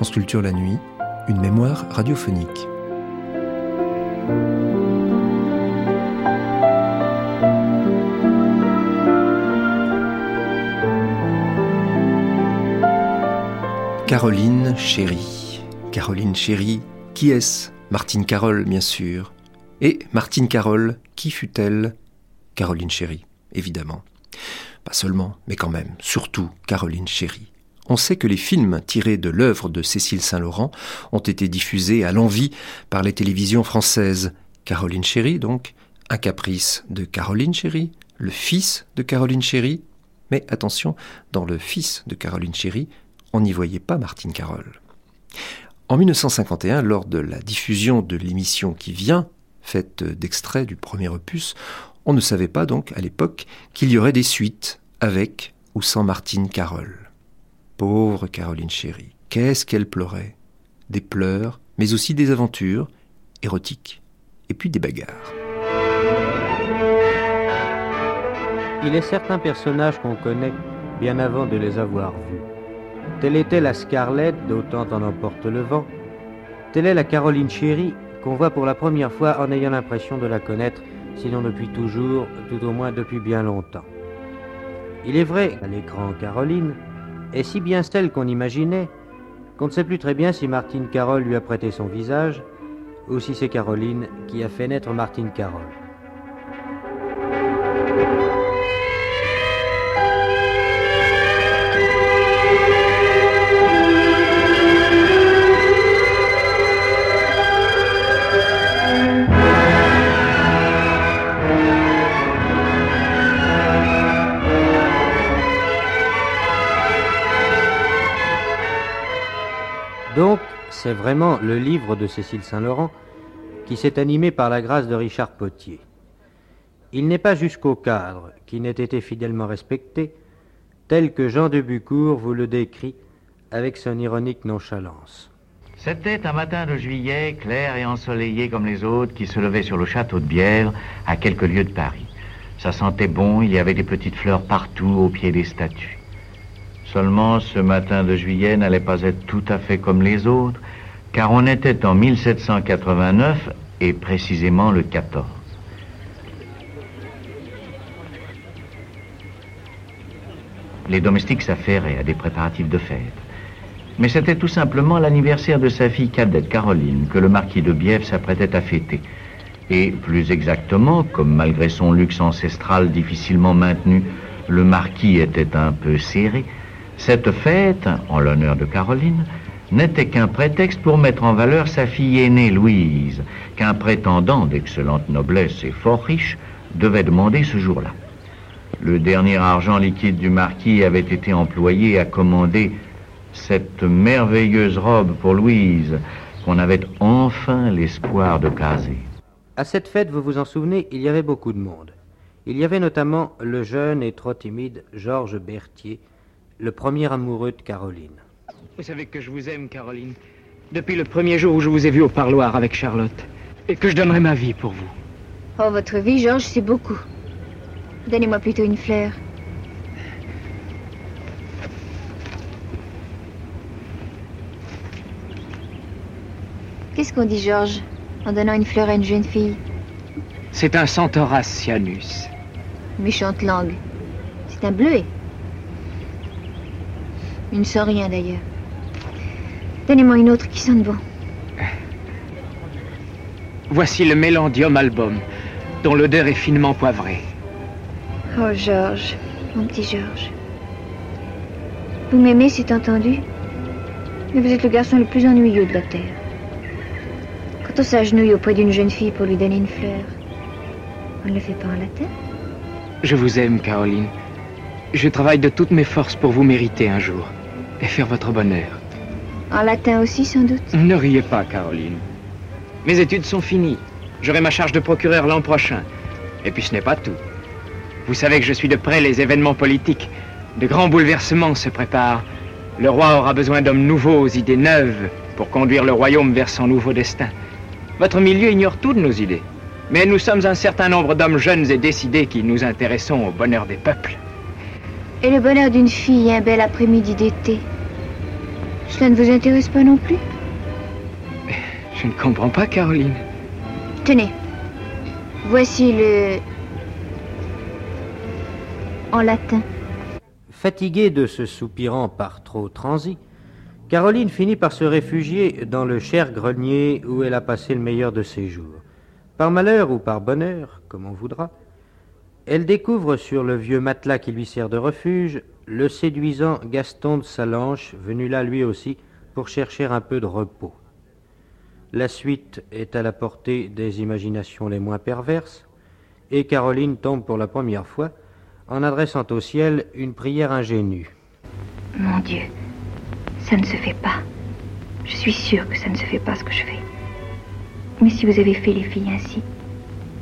France la nuit, une mémoire radiophonique. Caroline Chérie. Caroline Chérie, qui est-ce? Martine Carole, bien sûr. Et Martine Carole, qui fut-elle? Caroline Chérie, évidemment. Pas seulement, mais quand même, surtout Caroline Chérie. On sait que les films tirés de l'œuvre de Cécile Saint-Laurent ont été diffusés à l'envi par les télévisions françaises. Caroline Chérie, donc, Un caprice de Caroline Chérie, le fils de Caroline Chérie. Mais attention, dans le fils de Caroline Chérie, on n'y voyait pas Martine Carole. En 1951, lors de la diffusion de l'émission qui vient, faite d'extraits du premier opus, on ne savait pas donc à l'époque qu'il y aurait des suites avec ou sans Martine Carole. Pauvre Caroline chérie, qu'est-ce qu'elle pleurait Des pleurs, mais aussi des aventures, érotiques, et puis des bagarres. Il est certains personnages qu'on connaît bien avant de les avoir vus. Telle était la Scarlett d'Autant en emporte le vent. Telle est la Caroline Chérie qu'on voit pour la première fois en ayant l'impression de la connaître, sinon depuis toujours, tout au moins depuis bien longtemps. Il est vrai, à l'écran, Caroline est si bien celle qu'on imaginait qu'on ne sait plus très bien si Martine Carole lui a prêté son visage ou si c'est Caroline qui a fait naître Martine Carole. Donc, c'est vraiment le livre de Cécile Saint-Laurent qui s'est animé par la grâce de Richard Potier. Il n'est pas jusqu'au cadre qui n'ait été fidèlement respecté, tel que Jean de Bucourt vous le décrit avec son ironique nonchalance. C'était un matin de juillet, clair et ensoleillé comme les autres, qui se levait sur le château de Bièvre, à quelques lieues de Paris. Ça sentait bon, il y avait des petites fleurs partout au pied des statues. Seulement, ce matin de juillet n'allait pas être tout à fait comme les autres, car on était en 1789 et précisément le 14. Les domestiques s'affairaient à des préparatifs de fête. Mais c'était tout simplement l'anniversaire de sa fille cadette Caroline que le marquis de Bièvre s'apprêtait à fêter. Et plus exactement, comme malgré son luxe ancestral difficilement maintenu, le marquis était un peu serré, cette fête, en l'honneur de Caroline, n'était qu'un prétexte pour mettre en valeur sa fille aînée Louise, qu'un prétendant d'excellente noblesse et fort riche devait demander ce jour-là. Le dernier argent liquide du marquis avait été employé à commander cette merveilleuse robe pour Louise qu'on avait enfin l'espoir de caser. À cette fête, vous vous en souvenez, il y avait beaucoup de monde. Il y avait notamment le jeune et trop timide Georges Berthier, le premier amoureux de Caroline. Vous savez que je vous aime, Caroline. Depuis le premier jour où je vous ai vu au parloir avec Charlotte. Et que je donnerai ma vie pour vous. Oh, votre vie, Georges, c'est beaucoup. Donnez-moi plutôt une fleur. Qu'est-ce qu'on dit, Georges, en donnant une fleur à une jeune fille? C'est un Centaurus cyanus. Méchante langue. C'est un bleuet. Il ne sent rien d'ailleurs. Donnez-moi une autre qui sonne bon. Voici le Mélandium album, dont l'odeur est finement poivrée. Oh, Georges, mon petit Georges. Vous m'aimez, c'est entendu. Mais vous êtes le garçon le plus ennuyeux de la Terre. Quand on s'agenouille auprès d'une jeune fille pour lui donner une fleur, on ne le fait pas en latin Je vous aime, Caroline. Je travaille de toutes mes forces pour vous mériter un jour et faire votre bonheur. En latin aussi, sans doute Ne riez pas, Caroline. Mes études sont finies. J'aurai ma charge de procureur l'an prochain. Et puis ce n'est pas tout. Vous savez que je suis de près les événements politiques. De grands bouleversements se préparent. Le roi aura besoin d'hommes nouveaux, aux idées neuves, pour conduire le royaume vers son nouveau destin. Votre milieu ignore tout de nos idées. Mais nous sommes un certain nombre d'hommes jeunes et décidés qui nous intéressons au bonheur des peuples. Et le bonheur d'une fille un bel après-midi d'été. Cela ne vous intéresse pas non plus? Je ne comprends pas, Caroline. Tenez. Voici le... En latin. Fatiguée de ce soupirant par trop transi, Caroline finit par se réfugier dans le cher grenier où elle a passé le meilleur de ses jours. Par malheur ou par bonheur, comme on voudra, elle découvre sur le vieux matelas qui lui sert de refuge le séduisant Gaston de Salanche, venu là lui aussi pour chercher un peu de repos. La suite est à la portée des imaginations les moins perverses, et Caroline tombe pour la première fois en adressant au ciel une prière ingénue. Mon Dieu, ça ne se fait pas. Je suis sûre que ça ne se fait pas ce que je fais. Mais si vous avez fait les filles ainsi,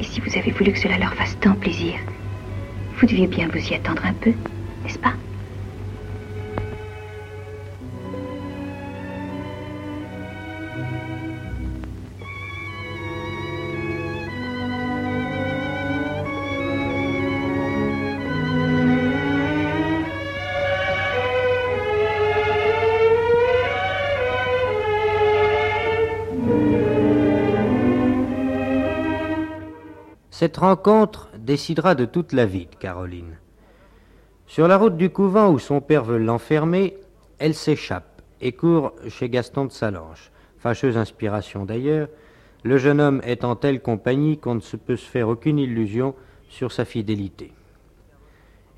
et si vous avez voulu que cela leur fasse tant plaisir, vous deviez bien vous y attendre un peu, n'est-ce pas? Cette rencontre décidera de toute la vie de Caroline. Sur la route du couvent où son père veut l'enfermer, elle s'échappe et court chez Gaston de Salanche. Fâcheuse inspiration d'ailleurs, le jeune homme est en telle compagnie qu'on ne peut se faire aucune illusion sur sa fidélité.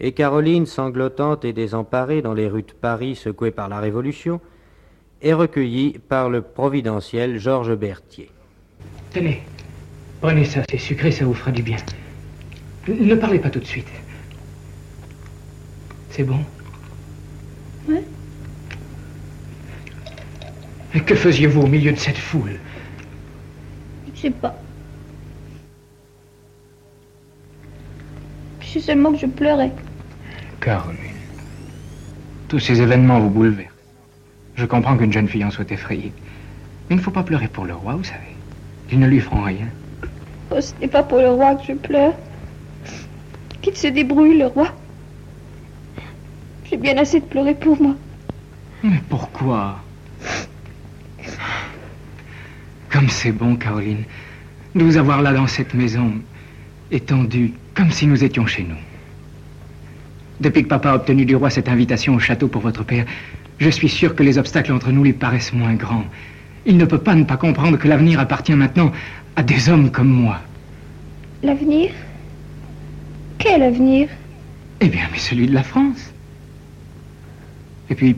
Et Caroline, sanglotante et désemparée dans les rues de Paris secouées par la Révolution, est recueillie par le providentiel Georges Berthier. Tenez, Prenez ça, c'est sucré, ça vous fera du bien. Ne parlez pas tout de suite. C'est bon Oui. Et que faisiez-vous au milieu de cette foule? Je sais pas. Je sais seulement que je pleurais. Caroline, tous ces événements vous bouleversent. Je comprends qu'une jeune fille en soit effrayée. Mais il ne faut pas pleurer pour le roi, vous savez. Ils ne lui feront rien. Ce n'est pas pour le roi que je pleure. Qu'il se débrouille, le roi? J'ai bien assez de pleurer pour moi. Mais pourquoi? Comme c'est bon, Caroline, de vous avoir là dans cette maison, étendue, comme si nous étions chez nous. Depuis que papa a obtenu du roi cette invitation au château pour votre père, je suis sûr que les obstacles entre nous lui paraissent moins grands. Il ne peut pas ne pas comprendre que l'avenir appartient maintenant à des hommes comme moi. L'avenir? Quel avenir? Eh bien, mais celui de la France. Et puis,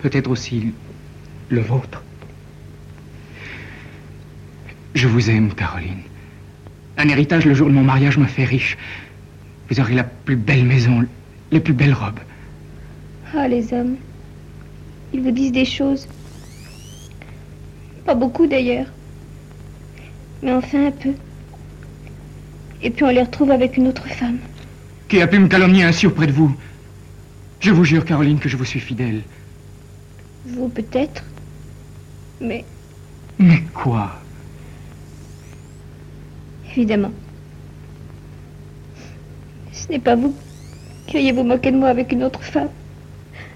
peut-être aussi le vôtre. Je vous aime, Caroline. Un héritage le jour de mon mariage me fait riche. Vous aurez la plus belle maison, les plus belles robes. Ah, les hommes. Ils vous disent des choses. Pas beaucoup d'ailleurs. Mais enfin un peu. Et puis on les retrouve avec une autre femme. Qui a pu me calomnier ainsi auprès de vous Je vous jure, Caroline, que je vous suis fidèle. Vous peut-être. Mais Mais quoi? Évidemment. Ce n'est pas vous qui ayez vous moquer de moi avec une autre femme.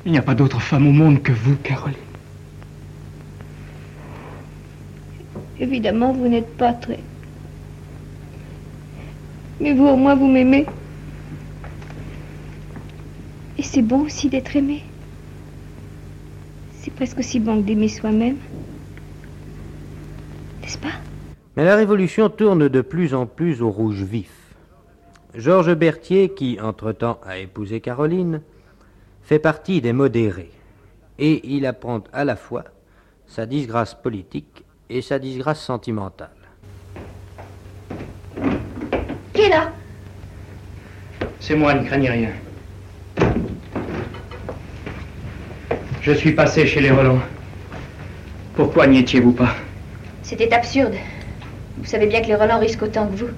Il n'y a pas d'autre femme au monde que vous, Caroline. Évidemment, vous n'êtes pas très. Mais vous, au moins, vous m'aimez. Et c'est bon aussi d'être aimé. C'est presque aussi bon que d'aimer soi-même. N'est-ce pas? Mais la révolution tourne de plus en plus au rouge vif. Georges Berthier, qui entre-temps a épousé Caroline, fait partie des modérés. Et il apprend à la fois sa disgrâce politique et sa disgrâce sentimentale. Qui est là? C'est moi, ne craignez rien. Je suis passé chez les Roland. Pourquoi n'y étiez-vous pas? C'était absurde. Vous savez bien que les Roland risquent autant que vous.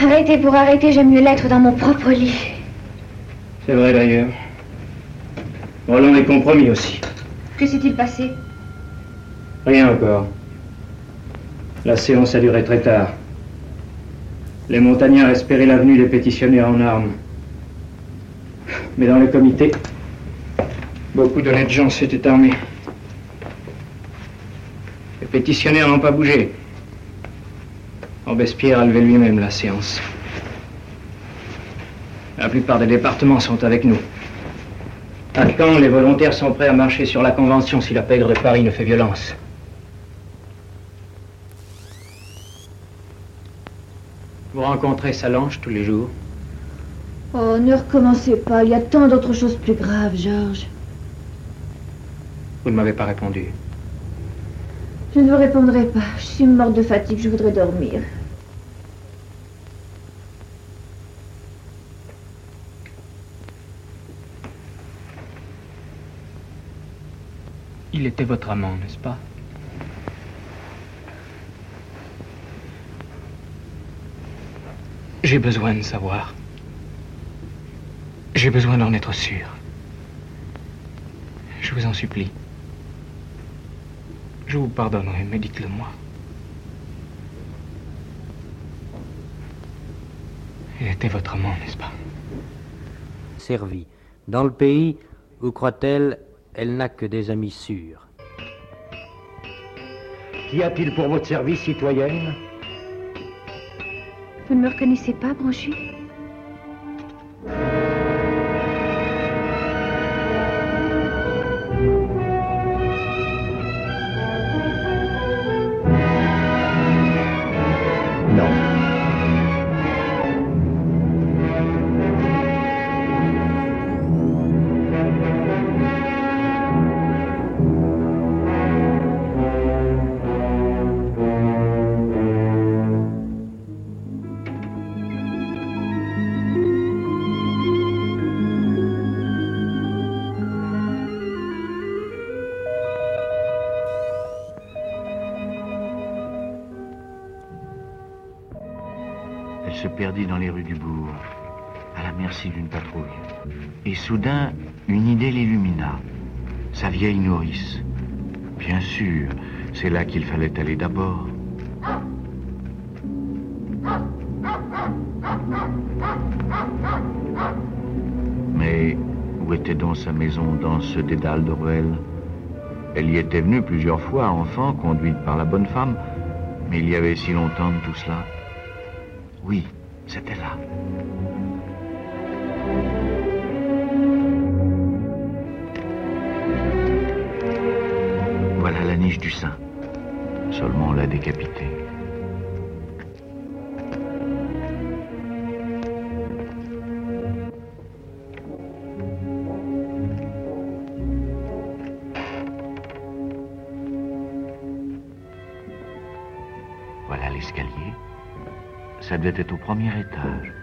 Arrêtez pour arrêter, j'aime mieux l'être dans mon propre lit. C'est vrai d'ailleurs. Roland est compromis aussi. Que s'est-il passé? Rien encore. La séance a duré très tard. Les montagnards espéraient la venue des pétitionnaires en armes. Mais dans le comité, Beaucoup d'honnêtes gens s'étaient armés. Les pétitionnaires n'ont pas bougé. Robespierre a levé lui-même la séance. La plupart des départements sont avec nous. À Caen, les volontaires sont prêts à marcher sur la Convention si la pègre de Paris ne fait violence. Vous rencontrez Salange tous les jours Oh, ne recommencez pas. Il y a tant d'autres choses plus graves, Georges. Vous ne m'avez pas répondu. Je ne vous répondrai pas. Je suis morte de fatigue. Je voudrais dormir. Il était votre amant, n'est-ce pas? J'ai besoin de savoir. J'ai besoin d'en être sûr. Je vous en supplie. Je vous pardonnerai, mais dites-le moi. Il était votre amant, n'est-ce pas? Servi. Dans le pays, où croit-elle, elle n'a que des amis sûrs. Qu'y a-t-il pour votre service, citoyenne? Vous ne me reconnaissez pas, Branchu Dans les rues du bourg, à la merci d'une patrouille. Et soudain, une idée l'illumina. Sa vieille nourrice. Bien sûr, c'est là qu'il fallait aller d'abord. Mais où était donc sa maison dans ce dédale de ruelles? Elle y était venue plusieurs fois, enfant, conduite par la bonne femme, mais il y avait si longtemps de tout cela. Oui, c'était là. Voilà la niche du saint. Seulement on l'a décapité. Ça devait être au premier étage.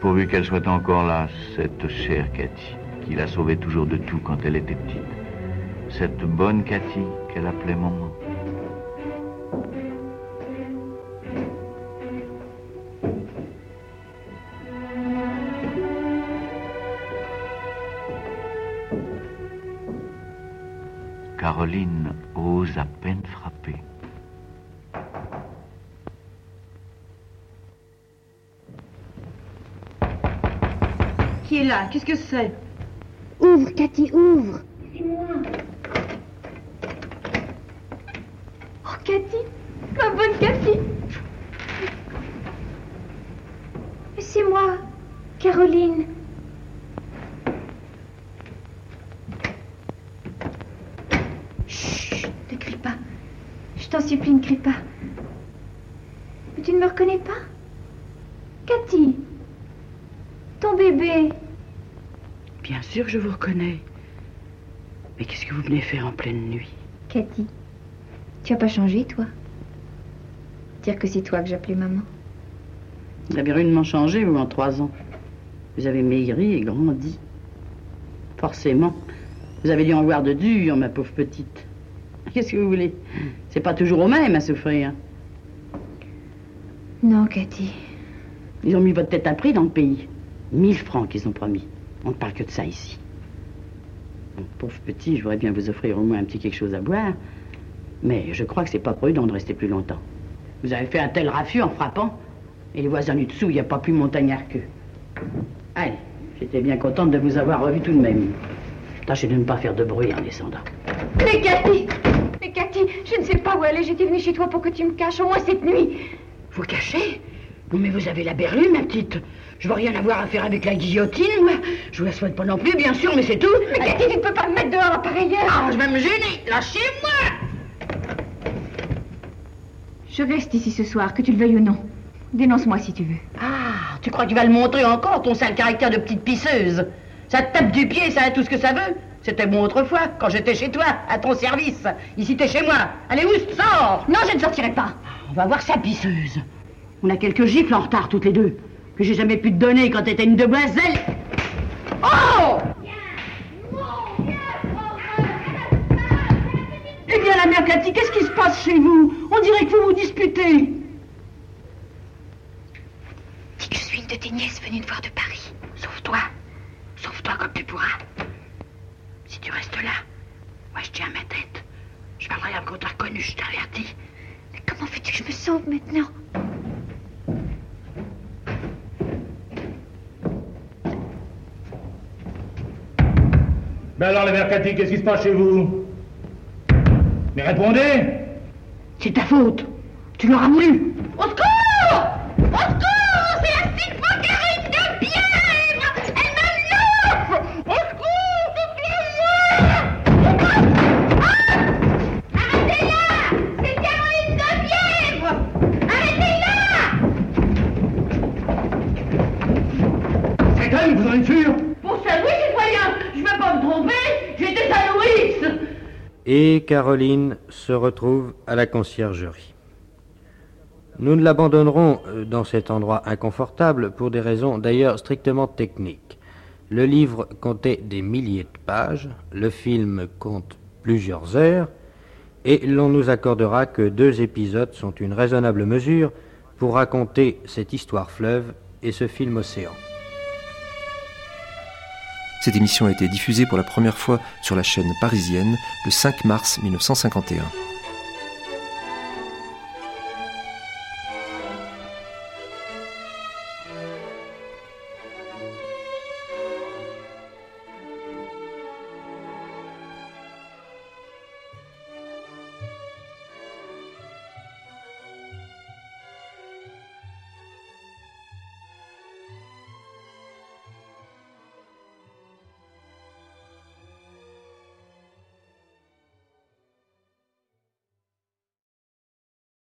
Pourvu qu'elle soit encore là, cette chère Cathy, qui la sauvait toujours de tout quand elle était petite. Cette bonne Cathy qu'elle appelait maman. Caroline ose à peine frapper. Qui est là? Qu'est-ce que c'est? Ouvre, Cathy, ouvre. Oh, Cathy, ma bonne Cathy. C'est moi, Caroline. Chut, ne crie pas. Je t'en supplie, ne crie pas. Mais tu ne me reconnais pas? Cathy, Bien sûr que je vous reconnais. Mais qu'est-ce que vous venez faire en pleine nuit? Cathy, tu as pas changé, toi? Dire que c'est toi que j'appelais maman. Vous avez rudement changé, vous, en trois ans. Vous avez maigri et grandi. Forcément. Vous avez dû en voir de dur, ma pauvre petite. Qu'est-ce que vous voulez? C'est pas toujours au même à souffrir. Non, Cathy. Ils ont mis votre tête à prix dans le pays. Mille francs qu'ils ont promis. On ne parle que de ça ici. Pauvre petit, je voudrais bien vous offrir au moins un petit quelque chose à boire. Mais je crois que c'est pas prudent de rester plus longtemps. Vous avez fait un tel raffut en frappant. Et les voisins du dessous, il n'y a pas plus montagnard qu'eux. Allez, j'étais bien contente de vous avoir revu tout de même. Tâchez de ne pas faire de bruit en descendant. Mais Cathy Mais Cathy, je ne sais pas où aller. J'étais venue chez toi pour que tu me caches, au moins cette nuit. Vous cachez? Mais vous avez la berlue, ma petite. Je veux rien avoir à faire avec la guillotine, moi. Je vous la souhaite pas non plus, bien sûr, mais c'est tout. Mais Cathy, tu ne peux pas me mettre dehors à pareille heure. Ah, je vais me gêner. Lâchez-moi Je reste ici ce soir, que tu le veuilles ou non. Dénonce-moi si tu veux. Ah, tu crois que tu vas le montrer encore, ton sale caractère de petite pisseuse Ça te tape du pied, ça a tout ce que ça veut. C'était bon autrefois, quand j'étais chez toi, à ton service. Ici, t'es chez moi. Allez, où sors Non, je ne sortirai pas. On va voir sa pisseuse. On a quelques gifles en retard, toutes les deux. Que j'ai jamais pu te donner quand t'étais une demoiselle. Oh Eh bien, la mère Cathy, qu'est-ce qui se passe chez vous? On dirait que vous vous disputez. Dis que je suis une de tes nièces venues te voir de Paris. Sauve-toi. Sauve-toi comme tu pourras. Si tu restes là, moi je tiens ma tête. Je parlerai à qu'on t'a reconnu, je t'avertis. Mais comment veux-tu que je me sauve maintenant? Ben alors, mère Cathy, qu'est-ce qui se passe chez vous Mais répondez C'est ta faute. Tu l'auras voulu. Au Et Caroline se retrouve à la conciergerie. Nous ne l'abandonnerons euh, dans cet endroit inconfortable pour des raisons d'ailleurs strictement techniques. Le livre comptait des milliers de pages, le film compte plusieurs heures, et l'on nous accordera que deux épisodes sont une raisonnable mesure pour raconter cette histoire fleuve et ce film océan. Cette émission a été diffusée pour la première fois sur la chaîne parisienne le 5 mars 1951.